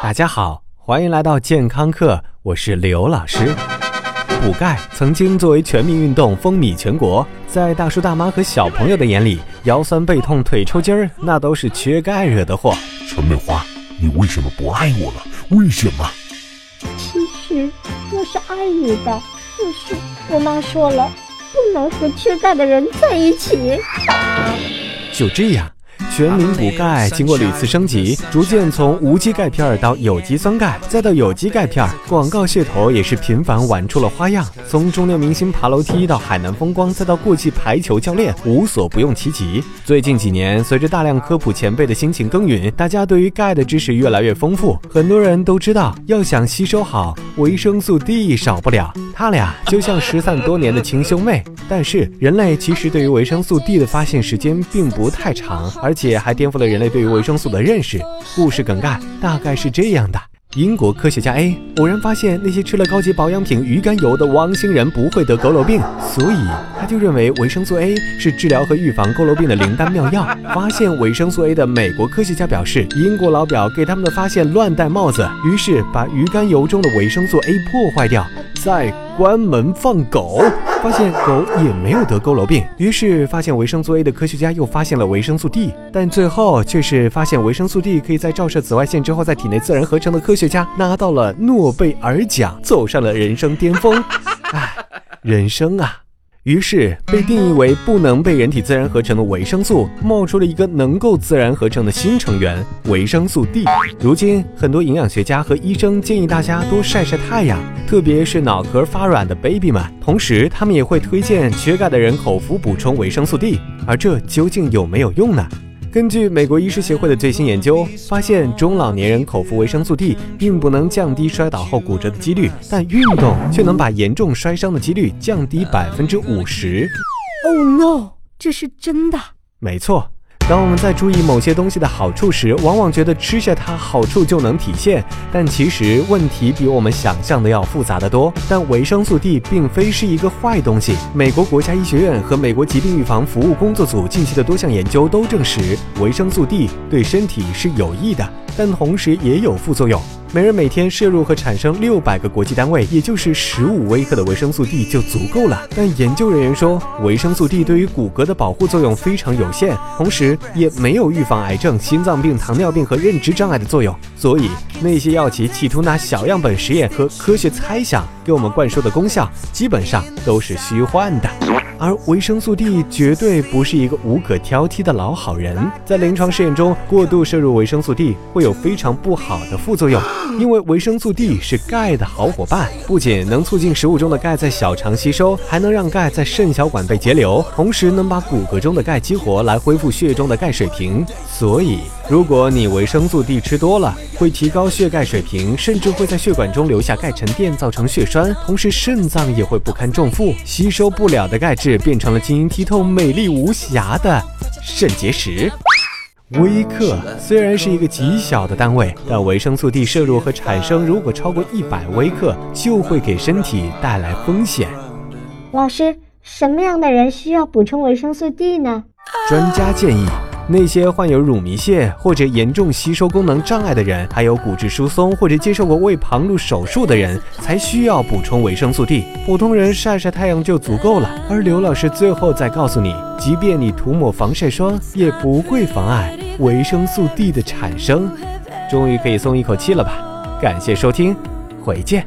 大家好，欢迎来到健康课，我是刘老师。补钙曾经作为全民运动风靡全国，在大叔大妈和小朋友的眼里，腰酸背痛、腿抽筋儿那都是缺钙惹的祸。陈美花，你为什么不爱我了？为什么？其实我是爱你的，就是我妈说了，不能和缺钙的人在一起。就这样。全民补钙经过屡次升级，逐渐从无机钙片到有机酸钙，再到有机钙片。广告噱头也是频繁玩出了花样，从中年明星爬楼梯到海南风光，再到过气排球教练，无所不用其极。最近几年，随着大量科普前辈的辛勤耕耘，大家对于钙的知识越来越丰富。很多人都知道，要想吸收好，维生素 D 少不了。他俩就像失散多年的亲兄妹。但是，人类其实对于维生素 D 的发现时间并不太长，而且还颠覆了人类对于维生素的认识。故事梗概大概是这样的。英国科学家 A 偶然发现，那些吃了高级保养品鱼肝油的汪星人不会得佝偻病，所以他就认为维生素 A 是治疗和预防佝偻病的灵丹妙药。发现维生素 A 的美国科学家表示，英国老表给他们的发现乱戴帽子，于是把鱼肝油中的维生素 A 破坏掉，再关门放狗。发现狗也没有得佝偻病，于是发现维生素 A 的科学家又发现了维生素 D，但最后却是发现维生素 D 可以在照射紫外线之后在体内自然合成的科学家拿到了诺贝尔奖，走上了人生巅峰。唉，人生啊！于是，被定义为不能被人体自然合成的维生素，冒出了一个能够自然合成的新成员——维生素 D。如今，很多营养学家和医生建议大家多晒晒太阳，特别是脑壳发软的 baby 们。同时，他们也会推荐缺钙的人口服补充维生素 D。而这究竟有没有用呢？根据美国医师协会的最新研究发现，中老年人口服维生素 D 并不能降低摔倒后骨折的几率，但运动却能把严重摔伤的几率降低百分之五十。Oh no！这是真的？没错。当我们在注意某些东西的好处时，往往觉得吃下它好处就能体现，但其实问题比我们想象的要复杂的多。但维生素 D 并非是一个坏东西。美国国家医学院和美国疾病预防服务工作组近期的多项研究都证实，维生素 D 对身体是有益的，但同时也有副作用。每人每天摄入和产生六百个国际单位，也就是十五微克的维生素 D 就足够了。但研究人员说，维生素 D 对于骨骼的保护作用非常有限，同时也没有预防癌症、心脏病、糖尿病和认知障碍的作用。所以，那些药企企图拿小样本实验和科学猜想给我们灌输的功效，基本上都是虚幻的。而维生素 D 绝对不是一个无可挑剔的老好人，在临床试验中，过度摄入维生素 D 会有非常不好的副作用，因为维生素 D 是钙的好伙伴，不仅能促进食物中的钙在小肠吸收，还能让钙在肾小管被截流，同时能把骨骼中的钙激活来恢复血中的钙水平。所以，如果你维生素 D 吃多了，会提高血钙水平，甚至会在血管中留下钙沉淀，造成血栓，同时肾脏也会不堪重负，吸收不了的钙质。变成了晶莹剔透、美丽无瑕的肾结石。微克虽然是一个极小的单位，但维生素 D 摄入和产生如果超过一百微克，就会给身体带来风险。老师，什么样的人需要补充维生素 D 呢？专家建议。那些患有乳糜泻或者严重吸收功能障碍的人，还有骨质疏松或者接受过胃旁路手术的人，才需要补充维生素 D。普通人晒晒太阳就足够了。而刘老师最后再告诉你，即便你涂抹防晒霜，也不会妨碍维生素 D 的产生。终于可以松一口气了吧？感谢收听，回见。